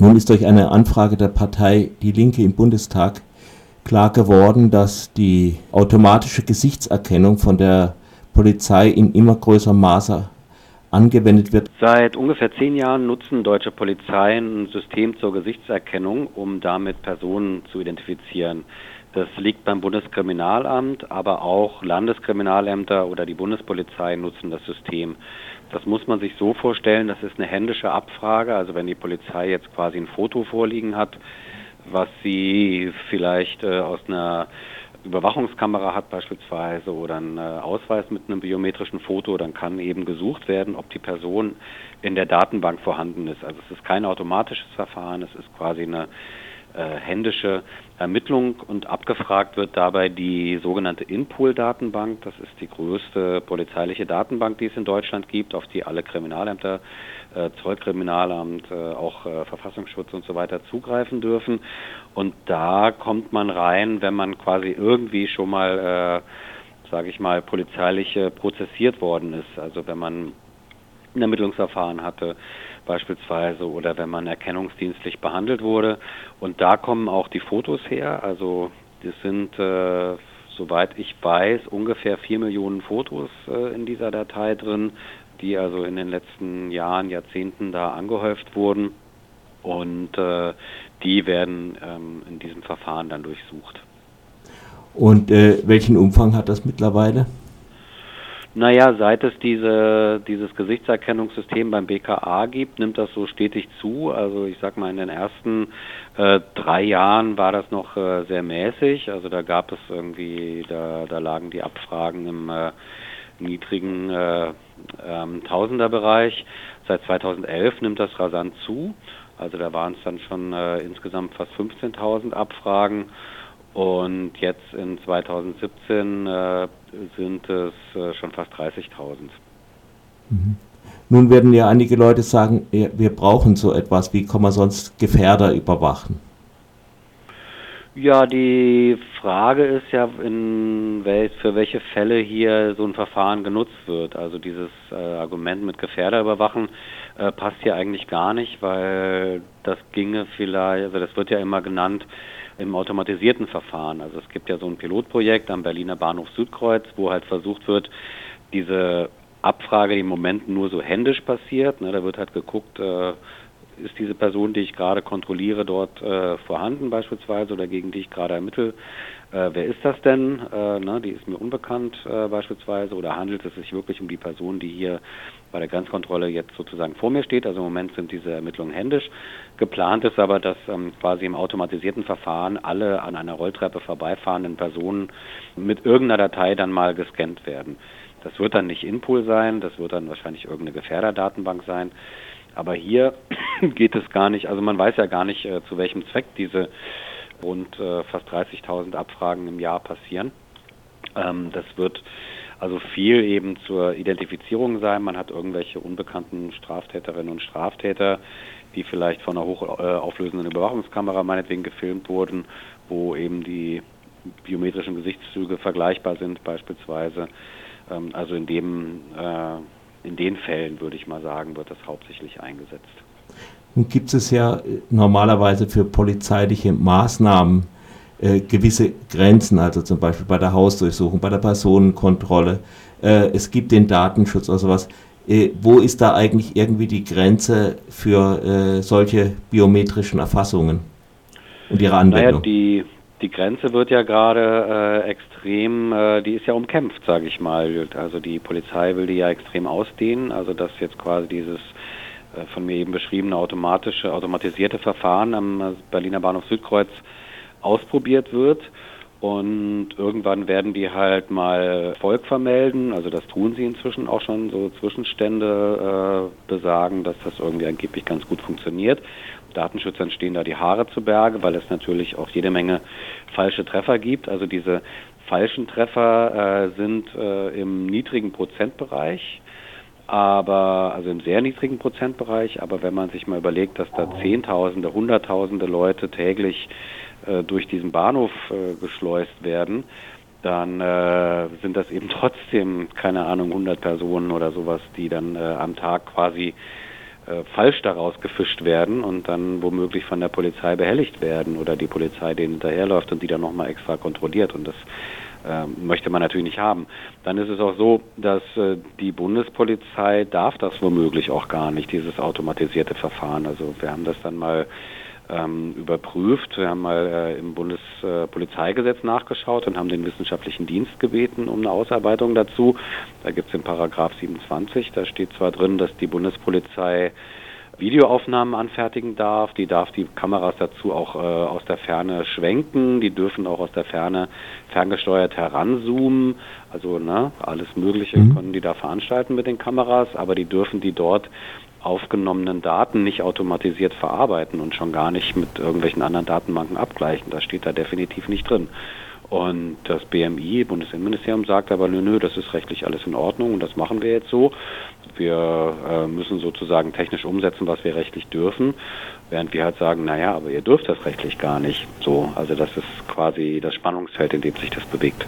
Nun ist durch eine Anfrage der Partei Die Linke im Bundestag klar geworden, dass die automatische Gesichtserkennung von der Polizei in immer größerem Maße angewendet wird. Seit ungefähr zehn Jahren nutzen deutsche Polizeien ein System zur Gesichtserkennung, um damit Personen zu identifizieren. Das liegt beim Bundeskriminalamt, aber auch Landeskriminalämter oder die Bundespolizei nutzen das System. Das muss man sich so vorstellen, das ist eine händische Abfrage. Also wenn die Polizei jetzt quasi ein Foto vorliegen hat, was sie vielleicht äh, aus einer Überwachungskamera hat beispielsweise oder einen äh, Ausweis mit einem biometrischen Foto, dann kann eben gesucht werden, ob die Person in der Datenbank vorhanden ist. Also es ist kein automatisches Verfahren, es ist quasi eine händische Ermittlung und abgefragt wird dabei die sogenannte Inpool-Datenbank. Das ist die größte polizeiliche Datenbank, die es in Deutschland gibt, auf die alle Kriminalämter, äh, Zollkriminalamt, äh, auch äh, Verfassungsschutz und so weiter zugreifen dürfen. Und da kommt man rein, wenn man quasi irgendwie schon mal, äh, sage ich mal, polizeilich äh, prozessiert worden ist. Also wenn man ein Ermittlungsverfahren hatte beispielsweise oder wenn man erkennungsdienstlich behandelt wurde. Und da kommen auch die Fotos her. Also das sind, äh, soweit ich weiß, ungefähr vier Millionen Fotos äh, in dieser Datei drin, die also in den letzten Jahren, Jahrzehnten da angehäuft wurden. Und äh, die werden ähm, in diesem Verfahren dann durchsucht. Und äh, welchen Umfang hat das mittlerweile? Naja, seit es diese, dieses Gesichtserkennungssystem beim BKA gibt, nimmt das so stetig zu. Also ich sag mal, in den ersten äh, drei Jahren war das noch äh, sehr mäßig. Also da gab es irgendwie, da, da lagen die Abfragen im äh, niedrigen äh, ähm, Tausenderbereich. Seit 2011 nimmt das rasant zu. Also da waren es dann schon äh, insgesamt fast 15.000 Abfragen. Und jetzt in 2017 äh, sind es äh, schon fast 30.000. Mhm. Nun werden ja einige Leute sagen, wir brauchen so etwas. Wie kann man sonst Gefährder überwachen? Ja, die Frage ist ja, in wel für welche Fälle hier so ein Verfahren genutzt wird. Also dieses äh, Argument mit Gefährder überwachen äh, passt hier eigentlich gar nicht, weil das ginge vielleicht, also das wird ja immer genannt, im automatisierten Verfahren. Also es gibt ja so ein Pilotprojekt am Berliner Bahnhof Südkreuz, wo halt versucht wird, diese Abfrage, die im Moment nur so händisch passiert, ne, da wird halt geguckt, äh, ist diese Person, die ich gerade kontrolliere, dort äh, vorhanden beispielsweise oder gegen die ich gerade ermittle, äh, wer ist das denn? Äh, ne, die ist mir unbekannt äh, beispielsweise oder handelt es sich wirklich um die Person, die hier bei der Grenzkontrolle jetzt sozusagen vor mir steht? Also im Moment sind diese Ermittlungen händisch. Geplant ist aber, dass ähm, quasi im automatisierten Verfahren alle an einer Rolltreppe vorbeifahrenden Personen mit irgendeiner Datei dann mal gescannt werden. Das wird dann nicht Inpool sein, das wird dann wahrscheinlich irgendeine Gefährderdatenbank sein. Aber hier geht es gar nicht, also man weiß ja gar nicht, äh, zu welchem Zweck diese rund äh, fast 30.000 Abfragen im Jahr passieren. Ähm, das wird also viel eben zur Identifizierung sein. Man hat irgendwelche unbekannten Straftäterinnen und Straftäter, die vielleicht von einer hochauflösenden Überwachungskamera meinetwegen gefilmt wurden, wo eben die biometrischen Gesichtszüge vergleichbar sind beispielsweise. Ähm, also in dem äh, in den Fällen würde ich mal sagen, wird das hauptsächlich eingesetzt. Gibt es ja äh, normalerweise für polizeiliche Maßnahmen äh, gewisse Grenzen, also zum Beispiel bei der Hausdurchsuchung, bei der Personenkontrolle. Äh, es gibt den Datenschutz oder sowas. Äh, wo ist da eigentlich irgendwie die Grenze für äh, solche biometrischen Erfassungen und ihre Anwendung? Naja, die, die Grenze wird ja gerade äh, extrem, die ist ja umkämpft, sage ich mal. Also die Polizei will die ja extrem ausdehnen, also dass jetzt quasi dieses von mir eben beschriebene automatische, automatisierte Verfahren am äh, Berliner Bahnhof Südkreuz ausprobiert wird. Und irgendwann werden die halt mal Volk vermelden. Also das tun sie inzwischen auch schon, so Zwischenstände äh, besagen, dass das irgendwie angeblich ganz gut funktioniert. Datenschützern stehen da die Haare zu Berge, weil es natürlich auch jede Menge falsche Treffer gibt. Also diese falschen Treffer äh, sind äh, im niedrigen Prozentbereich aber also im sehr niedrigen Prozentbereich, aber wenn man sich mal überlegt, dass da Zehntausende, Hunderttausende Leute täglich äh, durch diesen Bahnhof äh, geschleust werden, dann äh, sind das eben trotzdem, keine Ahnung, 100 Personen oder sowas, die dann äh, am Tag quasi äh, falsch daraus gefischt werden und dann womöglich von der Polizei behelligt werden oder die Polizei denen hinterherläuft und die dann nochmal extra kontrolliert. Und das möchte man natürlich nicht haben. Dann ist es auch so, dass äh, die Bundespolizei darf das womöglich auch gar nicht, dieses automatisierte Verfahren. Also wir haben das dann mal ähm, überprüft. Wir haben mal äh, im Bundespolizeigesetz nachgeschaut und haben den wissenschaftlichen Dienst gebeten um eine Ausarbeitung dazu. Da gibt es in Paragraph 27, da steht zwar drin, dass die Bundespolizei Videoaufnahmen anfertigen darf. Die darf die Kameras dazu auch äh, aus der Ferne schwenken. Die dürfen auch aus der Ferne ferngesteuert heranzoomen. Also ne, alles Mögliche mhm. können die da veranstalten mit den Kameras, aber die dürfen die dort aufgenommenen Daten nicht automatisiert verarbeiten und schon gar nicht mit irgendwelchen anderen Datenbanken abgleichen. Das steht da definitiv nicht drin. Und das BMI, Bundesinnenministerium, sagt aber, nö, nö, das ist rechtlich alles in Ordnung und das machen wir jetzt so. Wir äh, müssen sozusagen technisch umsetzen, was wir rechtlich dürfen, während wir halt sagen, naja, aber ihr dürft das rechtlich gar nicht. So, also das ist quasi das Spannungsfeld, in dem sich das bewegt.